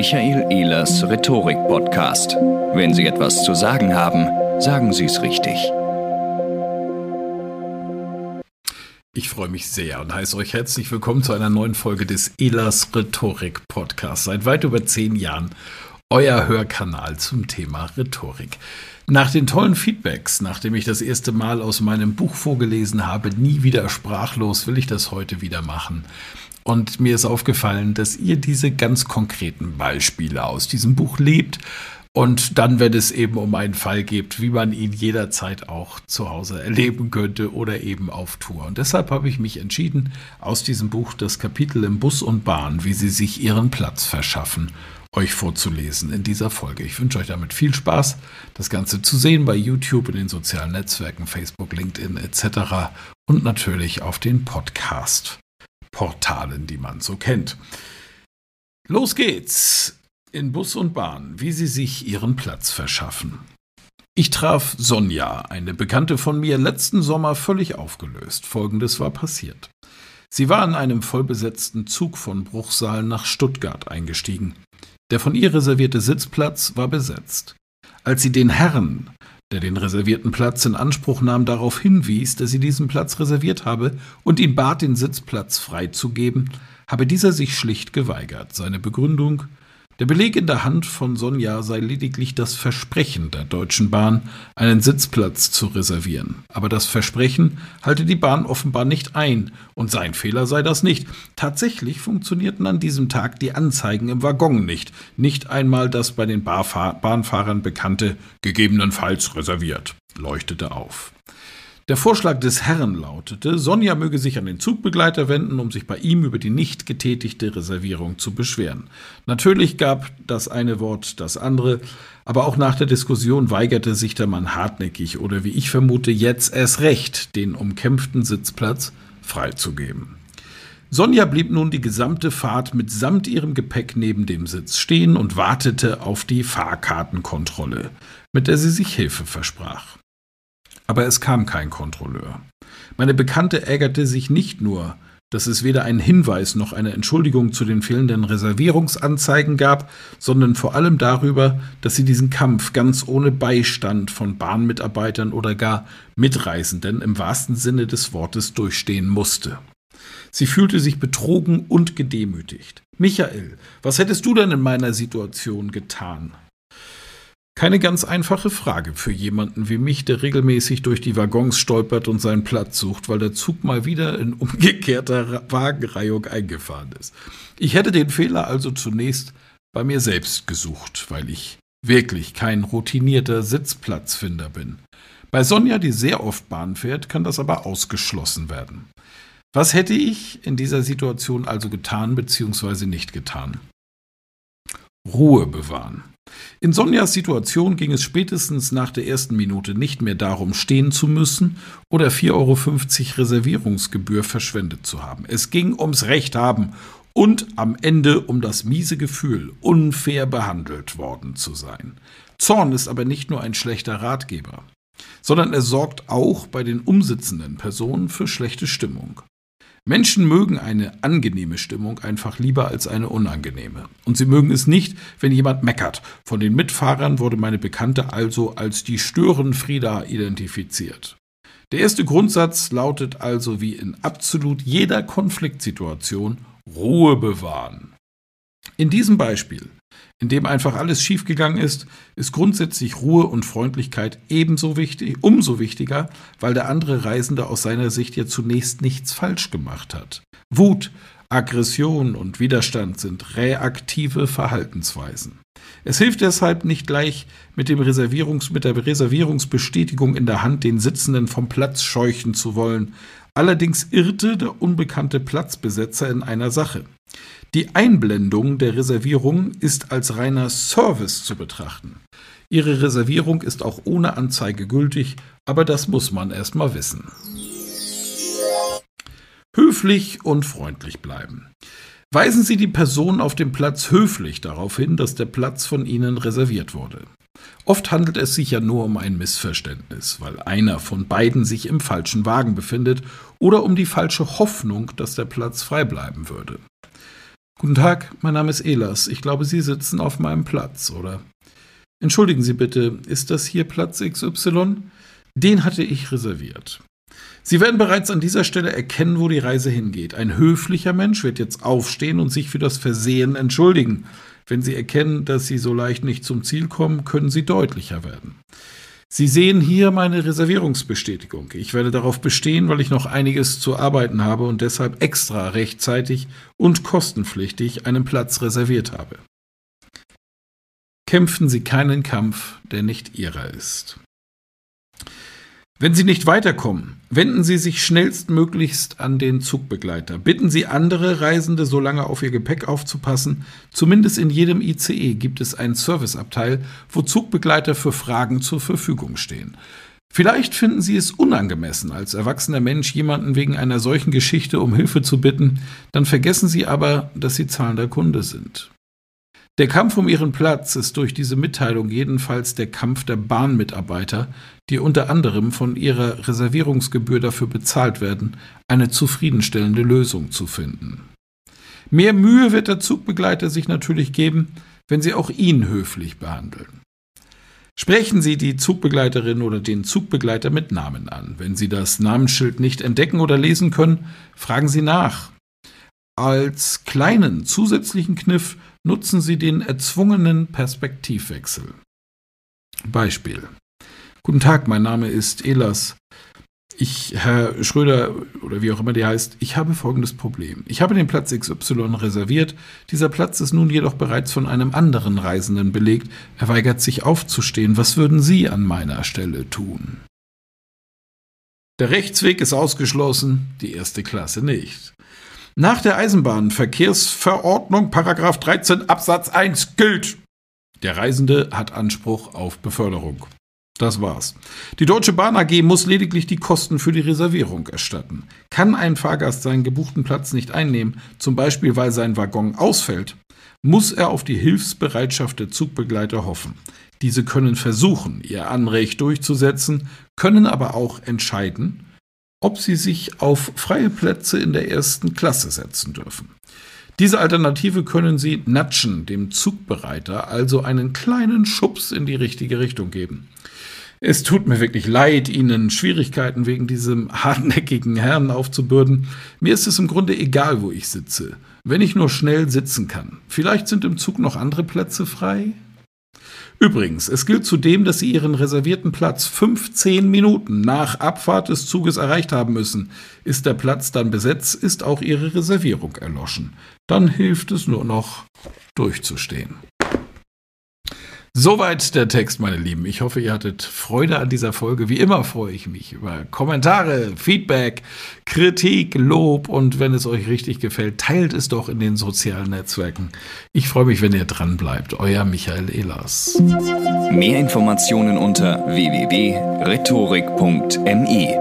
Michael Ehlers Rhetorik-Podcast. Wenn Sie etwas zu sagen haben, sagen Sie es richtig. Ich freue mich sehr und heiße euch herzlich willkommen zu einer neuen Folge des Ehlers Rhetorik Podcasts. Seit weit über zehn Jahren euer Hörkanal zum Thema Rhetorik. Nach den tollen Feedbacks, nachdem ich das erste Mal aus meinem Buch vorgelesen habe, nie wieder sprachlos, will ich das heute wieder machen. Und mir ist aufgefallen, dass ihr diese ganz konkreten Beispiele aus diesem Buch lebt. Und dann, wenn es eben um einen Fall geht, wie man ihn jederzeit auch zu Hause erleben könnte oder eben auf Tour. Und deshalb habe ich mich entschieden, aus diesem Buch das Kapitel im Bus und Bahn, wie sie sich ihren Platz verschaffen, euch vorzulesen in dieser Folge. Ich wünsche euch damit viel Spaß, das Ganze zu sehen bei YouTube, in den sozialen Netzwerken, Facebook, LinkedIn etc. und natürlich auf den Podcast. Portalen, die man so kennt. Los geht's in Bus und Bahn, wie sie sich ihren Platz verschaffen. Ich traf Sonja, eine Bekannte von mir, letzten Sommer völlig aufgelöst. Folgendes war passiert. Sie war in einem vollbesetzten Zug von Bruchsal nach Stuttgart eingestiegen. Der von ihr reservierte Sitzplatz war besetzt. Als sie den Herrn, der den reservierten Platz in Anspruch nahm, darauf hinwies, dass sie diesen Platz reserviert habe und ihn bat, den Sitzplatz freizugeben, habe dieser sich schlicht geweigert. Seine Begründung der Beleg in der Hand von Sonja sei lediglich das Versprechen der Deutschen Bahn, einen Sitzplatz zu reservieren. Aber das Versprechen halte die Bahn offenbar nicht ein, und sein Fehler sei das nicht. Tatsächlich funktionierten an diesem Tag die Anzeigen im Waggon nicht, nicht einmal das bei den Bahnfahrern bekannte gegebenenfalls reserviert leuchtete auf. Der Vorschlag des Herrn lautete, Sonja möge sich an den Zugbegleiter wenden, um sich bei ihm über die nicht getätigte Reservierung zu beschweren. Natürlich gab das eine Wort das andere, aber auch nach der Diskussion weigerte sich der Mann hartnäckig oder wie ich vermute jetzt erst recht, den umkämpften Sitzplatz freizugeben. Sonja blieb nun die gesamte Fahrt mitsamt ihrem Gepäck neben dem Sitz stehen und wartete auf die Fahrkartenkontrolle, mit der sie sich Hilfe versprach. Aber es kam kein Kontrolleur. Meine Bekannte ärgerte sich nicht nur, dass es weder einen Hinweis noch eine Entschuldigung zu den fehlenden Reservierungsanzeigen gab, sondern vor allem darüber, dass sie diesen Kampf ganz ohne Beistand von Bahnmitarbeitern oder gar Mitreisenden im wahrsten Sinne des Wortes durchstehen musste. Sie fühlte sich betrogen und gedemütigt. Michael, was hättest du denn in meiner Situation getan? Keine ganz einfache Frage für jemanden wie mich, der regelmäßig durch die Waggons stolpert und seinen Platz sucht, weil der Zug mal wieder in umgekehrter Wagenreihung eingefahren ist. Ich hätte den Fehler also zunächst bei mir selbst gesucht, weil ich wirklich kein routinierter Sitzplatzfinder bin. Bei Sonja, die sehr oft Bahn fährt, kann das aber ausgeschlossen werden. Was hätte ich in dieser Situation also getan bzw. nicht getan? Ruhe bewahren. In Sonjas Situation ging es spätestens nach der ersten Minute nicht mehr darum, stehen zu müssen oder 4,50 Euro Reservierungsgebühr verschwendet zu haben. Es ging ums Recht haben und am Ende um das miese Gefühl, unfair behandelt worden zu sein. Zorn ist aber nicht nur ein schlechter Ratgeber, sondern er sorgt auch bei den umsitzenden Personen für schlechte Stimmung. Menschen mögen eine angenehme Stimmung einfach lieber als eine unangenehme. Und sie mögen es nicht, wenn jemand meckert. Von den Mitfahrern wurde meine Bekannte also als die Störenfrieda identifiziert. Der erste Grundsatz lautet also wie in absolut jeder Konfliktsituation Ruhe bewahren. In diesem Beispiel, in dem einfach alles schiefgegangen ist, ist grundsätzlich Ruhe und Freundlichkeit ebenso wichtig, umso wichtiger, weil der andere Reisende aus seiner Sicht ja zunächst nichts falsch gemacht hat. Wut, Aggression und Widerstand sind reaktive Verhaltensweisen. Es hilft deshalb nicht gleich mit, dem Reservierungs-, mit der Reservierungsbestätigung in der Hand den Sitzenden vom Platz scheuchen zu wollen. Allerdings irrte der unbekannte Platzbesetzer in einer Sache. Die Einblendung der Reservierung ist als reiner Service zu betrachten. Ihre Reservierung ist auch ohne Anzeige gültig, aber das muss man erst mal wissen. Höflich und freundlich bleiben. Weisen Sie die Person auf dem Platz höflich darauf hin, dass der Platz von Ihnen reserviert wurde. Oft handelt es sich ja nur um ein Missverständnis, weil einer von beiden sich im falschen Wagen befindet oder um die falsche Hoffnung, dass der Platz frei bleiben würde. Guten Tag, mein Name ist Elas. Ich glaube, Sie sitzen auf meinem Platz, oder? Entschuldigen Sie bitte, ist das hier Platz XY? Den hatte ich reserviert. Sie werden bereits an dieser Stelle erkennen, wo die Reise hingeht. Ein höflicher Mensch wird jetzt aufstehen und sich für das Versehen entschuldigen. Wenn Sie erkennen, dass Sie so leicht nicht zum Ziel kommen, können Sie deutlicher werden. Sie sehen hier meine Reservierungsbestätigung. Ich werde darauf bestehen, weil ich noch einiges zu arbeiten habe und deshalb extra rechtzeitig und kostenpflichtig einen Platz reserviert habe. Kämpfen Sie keinen Kampf, der nicht Ihrer ist. Wenn Sie nicht weiterkommen, wenden Sie sich schnellstmöglichst an den Zugbegleiter. Bitten Sie andere Reisende, so lange auf Ihr Gepäck aufzupassen. Zumindest in jedem ICE gibt es einen Serviceabteil, wo Zugbegleiter für Fragen zur Verfügung stehen. Vielleicht finden Sie es unangemessen, als erwachsener Mensch jemanden wegen einer solchen Geschichte um Hilfe zu bitten, dann vergessen Sie aber, dass Sie zahlender Kunde sind. Der Kampf um ihren Platz ist durch diese Mitteilung jedenfalls der Kampf der Bahnmitarbeiter, die unter anderem von ihrer Reservierungsgebühr dafür bezahlt werden, eine zufriedenstellende Lösung zu finden. Mehr Mühe wird der Zugbegleiter sich natürlich geben, wenn Sie auch ihn höflich behandeln. Sprechen Sie die Zugbegleiterin oder den Zugbegleiter mit Namen an. Wenn Sie das Namensschild nicht entdecken oder lesen können, fragen Sie nach. Als kleinen zusätzlichen Kniff nutzen Sie den erzwungenen Perspektivwechsel. Beispiel. Guten Tag, mein Name ist Elas. Ich, Herr Schröder, oder wie auch immer der heißt, ich habe folgendes Problem. Ich habe den Platz XY reserviert. Dieser Platz ist nun jedoch bereits von einem anderen Reisenden belegt. Er weigert sich aufzustehen. Was würden Sie an meiner Stelle tun? Der Rechtsweg ist ausgeschlossen, die erste Klasse nicht. Nach der Eisenbahnverkehrsverordnung Paragraph 13 Absatz 1 gilt. Der Reisende hat Anspruch auf Beförderung. Das war's. Die Deutsche Bahn AG muss lediglich die Kosten für die Reservierung erstatten. Kann ein Fahrgast seinen gebuchten Platz nicht einnehmen, zum Beispiel weil sein Waggon ausfällt, muss er auf die Hilfsbereitschaft der Zugbegleiter hoffen. Diese können versuchen, ihr Anrecht durchzusetzen, können aber auch entscheiden, ob sie sich auf freie Plätze in der ersten Klasse setzen dürfen. Diese Alternative können Sie Natschen, dem Zugbereiter, also einen kleinen Schubs in die richtige Richtung geben. Es tut mir wirklich leid, Ihnen Schwierigkeiten wegen diesem hartnäckigen Herrn aufzubürden. Mir ist es im Grunde egal, wo ich sitze, wenn ich nur schnell sitzen kann. Vielleicht sind im Zug noch andere Plätze frei? Übrigens, es gilt zudem, dass Sie Ihren reservierten Platz 15 Minuten nach Abfahrt des Zuges erreicht haben müssen. Ist der Platz dann besetzt, ist auch Ihre Reservierung erloschen. Dann hilft es nur noch, durchzustehen. Soweit der Text, meine Lieben. Ich hoffe, ihr hattet Freude an dieser Folge. Wie immer freue ich mich über Kommentare, Feedback, Kritik, Lob und wenn es euch richtig gefällt, teilt es doch in den sozialen Netzwerken. Ich freue mich, wenn ihr dran bleibt. Euer Michael Ehlers. Mehr Informationen unter www.rhetorik.me